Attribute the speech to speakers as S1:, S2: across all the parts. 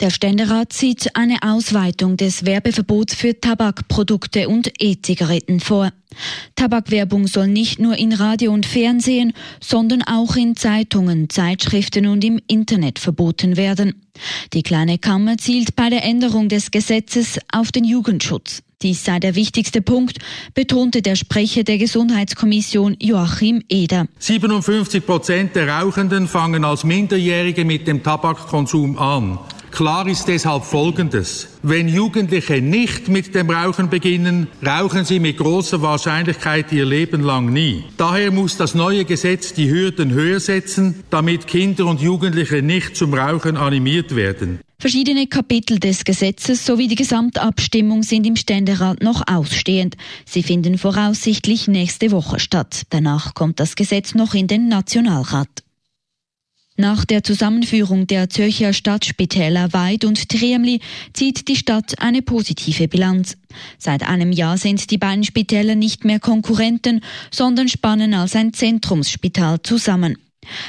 S1: Der Ständerat sieht eine Ausweitung des Werbeverbots für Tabakprodukte und E-Zigaretten vor. Tabakwerbung soll nicht nur in Radio und Fernsehen, sondern auch in Zeitungen, Zeitschriften und im Internet verboten werden. Die kleine Kammer zielt bei der Änderung des Gesetzes auf den Jugendschutz. Dies sei der wichtigste Punkt, betonte der Sprecher der Gesundheitskommission Joachim Eder.
S2: 57 Prozent der Rauchenden fangen als Minderjährige mit dem Tabakkonsum an. Klar ist deshalb Folgendes. Wenn Jugendliche nicht mit dem Rauchen beginnen, rauchen sie mit großer Wahrscheinlichkeit ihr Leben lang nie. Daher muss das neue Gesetz die Hürden höher setzen, damit Kinder und Jugendliche nicht zum Rauchen animiert werden.
S1: Verschiedene Kapitel des Gesetzes sowie die Gesamtabstimmung sind im Ständerat noch ausstehend. Sie finden voraussichtlich nächste Woche statt. Danach kommt das Gesetz noch in den Nationalrat. Nach der Zusammenführung der Zürcher Stadtspitäler Weid und Triemli zieht die Stadt eine positive Bilanz. Seit einem Jahr sind die beiden Spitäler nicht mehr Konkurrenten, sondern spannen als ein Zentrumsspital zusammen.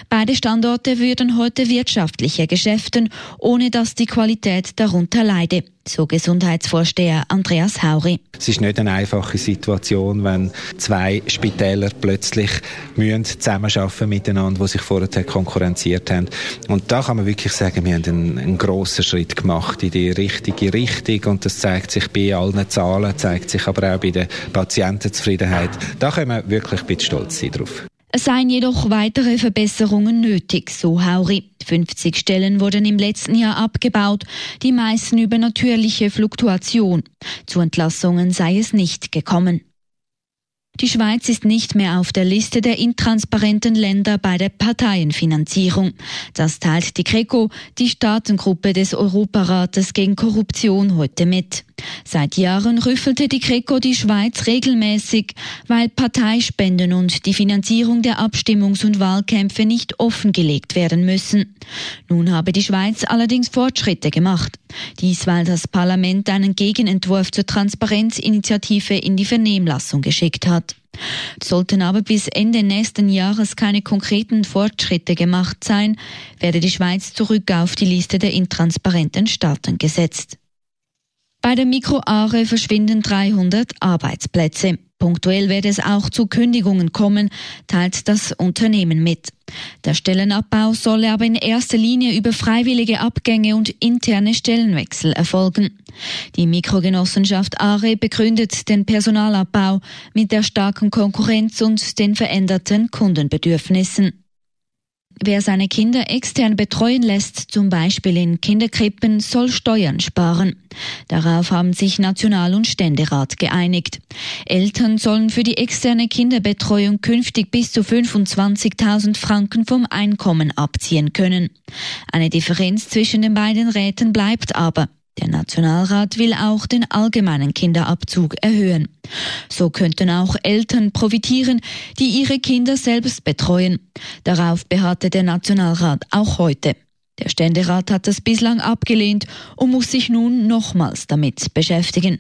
S1: Beide Standorte würden heute wirtschaftliche Geschäften, ohne dass die Qualität darunter leide, so Gesundheitsvorsteher Andreas Hauri.
S3: Es ist nicht eine einfache Situation, wenn zwei Spitäler plötzlich müssen zusammenarbeiten miteinander, die sich vorher konkurrenziert haben. Und da kann man wirklich sagen, wir haben einen, einen grossen Schritt gemacht in die richtige Richtung und das zeigt sich bei allen Zahlen, zeigt sich aber auch bei der Patientenzufriedenheit. Da können wir wirklich ein bisschen stolz sein drauf.
S1: Es seien jedoch weitere Verbesserungen nötig, so Hauri. 50 Stellen wurden im letzten Jahr abgebaut, die meisten über natürliche Fluktuation. Zu Entlassungen sei es nicht gekommen. Die Schweiz ist nicht mehr auf der Liste der intransparenten Länder bei der Parteienfinanzierung. Das teilt die CRECO, die Staatengruppe des Europarates gegen Korruption, heute mit. Seit Jahren rüffelte die CRECO die Schweiz regelmäßig, weil Parteispenden und die Finanzierung der Abstimmungs- und Wahlkämpfe nicht offengelegt werden müssen. Nun habe die Schweiz allerdings Fortschritte gemacht. Dies, weil das Parlament einen Gegenentwurf zur Transparenzinitiative in die Vernehmlassung geschickt hat. Sollten aber bis Ende nächsten Jahres keine konkreten Fortschritte gemacht sein, werde die Schweiz zurück auf die Liste der intransparenten Staaten gesetzt. Bei der Mikroare verschwinden 300 Arbeitsplätze. Punktuell werde es auch zu Kündigungen kommen, teilt das Unternehmen mit. Der Stellenabbau solle aber in erster Linie über freiwillige Abgänge und interne Stellenwechsel erfolgen. Die Mikrogenossenschaft ARE begründet den Personalabbau mit der starken Konkurrenz und den veränderten Kundenbedürfnissen. Wer seine Kinder extern betreuen lässt, zum Beispiel in Kinderkrippen, soll Steuern sparen. Darauf haben sich National- und Ständerat geeinigt. Eltern sollen für die externe Kinderbetreuung künftig bis zu 25.000 Franken vom Einkommen abziehen können. Eine Differenz zwischen den beiden Räten bleibt aber. Der Nationalrat will auch den allgemeinen Kinderabzug erhöhen. So könnten auch Eltern profitieren, die ihre Kinder selbst betreuen. Darauf beharrte der Nationalrat auch heute. Der Ständerat hat das bislang abgelehnt und muss sich nun nochmals damit beschäftigen.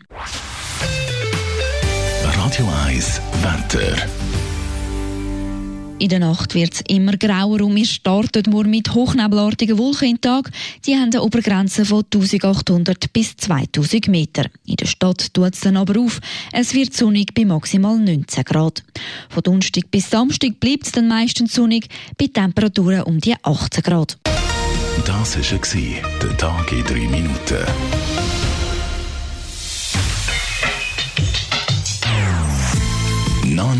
S4: Radio 1 Wetter.
S1: In der Nacht wird es immer grauer und wir starten nur mit hochnebelartigen Wolken in Tag. Die haben eine Obergrenze von 1800 bis 2000 Meter. In der Stadt tut es dann aber auf. Es wird sonnig bei maximal 19 Grad. Von Donnerstag bis Samstag bleibt es dann meistens sonnig bei Temperaturen um die 18 Grad.
S4: Das war der Tag in 3 Minuten.